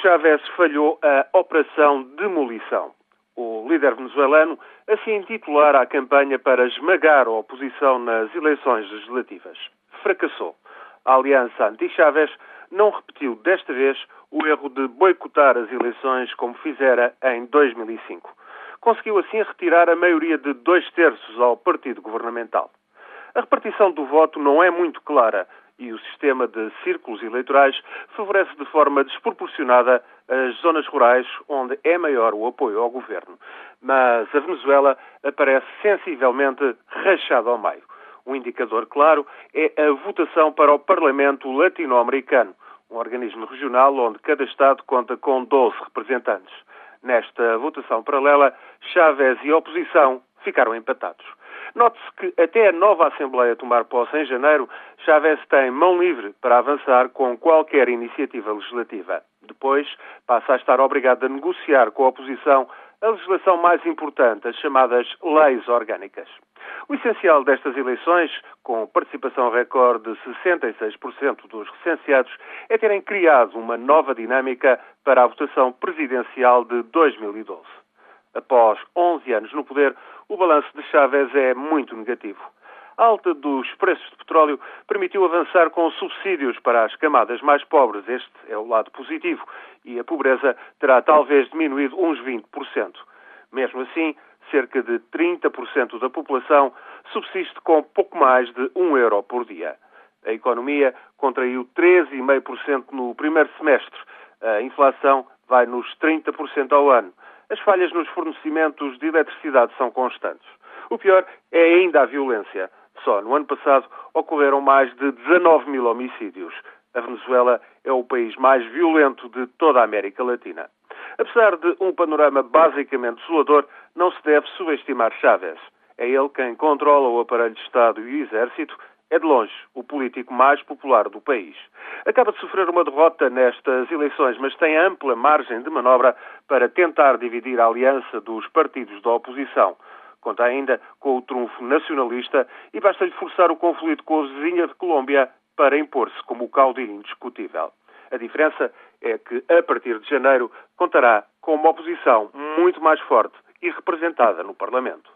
Chávez falhou a Operação Demolição. O líder venezuelano assim intitular a campanha para esmagar a oposição nas eleições legislativas. Fracassou. A aliança anti-Chávez não repetiu desta vez o erro de boicotar as eleições como fizera em 2005. Conseguiu assim retirar a maioria de dois terços ao partido governamental. A repartição do voto não é muito clara e o sistema de círculos eleitorais favorece de forma desproporcionada as zonas rurais onde é maior o apoio ao governo. Mas a Venezuela aparece sensivelmente rachada ao meio. Um indicador claro é a votação para o Parlamento Latino-Americano, um organismo regional onde cada Estado conta com 12 representantes. Nesta votação paralela, Chávez e a oposição ficaram empatados. Note-se que até a nova Assembleia tomar posse em janeiro, Chávez tem mão livre para avançar com qualquer iniciativa legislativa. Depois, passa a estar obrigado a negociar com a oposição a legislação mais importante, as chamadas leis orgânicas. O essencial destas eleições, com participação recorde de 66% dos recenseados, é terem criado uma nova dinâmica para a votação presidencial de 2012. Após 11 anos no poder, o balanço de Chávez é muito negativo. A alta dos preços de petróleo permitiu avançar com subsídios para as camadas mais pobres. Este é o lado positivo. E a pobreza terá talvez diminuído uns 20%. Mesmo assim, cerca de 30% da população subsiste com pouco mais de 1 euro por dia. A economia contraiu 13,5% no primeiro semestre. A inflação vai nos 30% ao ano. As falhas nos fornecimentos de eletricidade são constantes. O pior é ainda a violência. Só no ano passado ocorreram mais de 19 mil homicídios. A Venezuela é o país mais violento de toda a América Latina. Apesar de um panorama basicamente desolador, não se deve subestimar Chávez. É ele quem controla o aparelho de Estado e o Exército é de longe o político mais popular do país. Acaba de sofrer uma derrota nestas eleições, mas tem ampla margem de manobra para tentar dividir a aliança dos partidos da oposição. Conta ainda com o trunfo nacionalista e basta-lhe forçar o conflito com a vizinha de Colômbia para impor-se como o caudilho indiscutível. A diferença é que, a partir de janeiro, contará com uma oposição muito mais forte e representada no Parlamento.